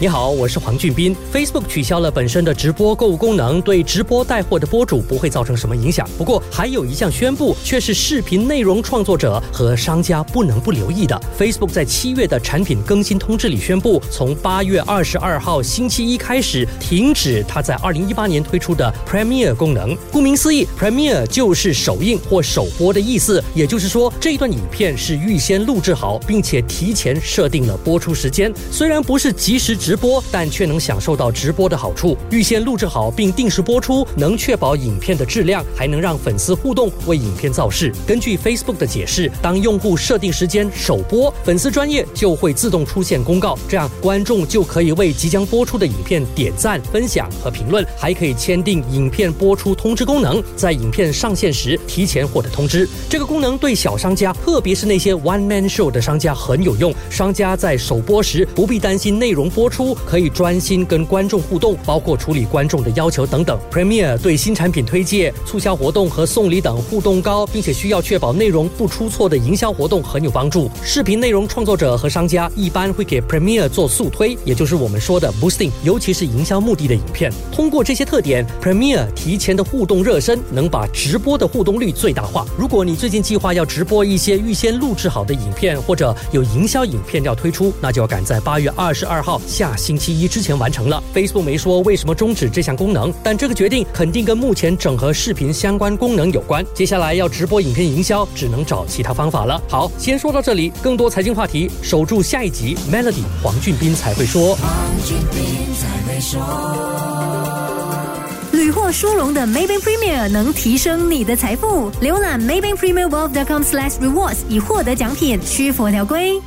你好，我是黄俊斌。Facebook 取消了本身的直播购物功能，对直播带货的播主不会造成什么影响。不过，还有一项宣布，却是视频内容创作者和商家不能不留意的。Facebook 在七月的产品更新通知里宣布，从八月二十二号星期一开始，停止它在二零一八年推出的 Premiere 功能。顾名思义，Premiere 就是首映或首播的意思。也就是说，这段影片是预先录制好，并且提前设定了播出时间。虽然不是即时。直播，但却能享受到直播的好处。预先录制好并定时播出，能确保影片的质量，还能让粉丝互动，为影片造势。根据 Facebook 的解释，当用户设定时间首播，粉丝专业就会自动出现公告，这样观众就可以为即将播出的影片点赞、分享和评论，还可以签订影片播出通知功能，在影片上线时提前获得通知。这个功能对小商家，特别是那些 One Man Show 的商家很有用。商家在首播时不必担心内容播出。出可以专心跟观众互动，包括处理观众的要求等等。Premier 对新产品推介、促销活动和送礼等互动高，并且需要确保内容不出错的营销活动很有帮助。视频内容创作者和商家一般会给 Premiere 做速推，也就是我们说的 boosting，尤其是营销目的的影片。通过这些特点，Premier 提前的互动热身，能把直播的互动率最大化。如果你最近计划要直播一些预先录制好的影片，或者有营销影片要推出，那就要赶在八月二十二号下。星期一之前完成了。Facebook 没说为什么终止这项功能，但这个决定肯定跟目前整合视频相关功能有关。接下来要直播影片营销，只能找其他方法了。好，先说到这里，更多财经话题，守住下一集。Melody 黄俊斌才会说。屡获殊荣的 Maybank Premier 能提升你的财富。浏览 Maybank Premier Wealth.com/rewards 以获得奖品，需符合条规。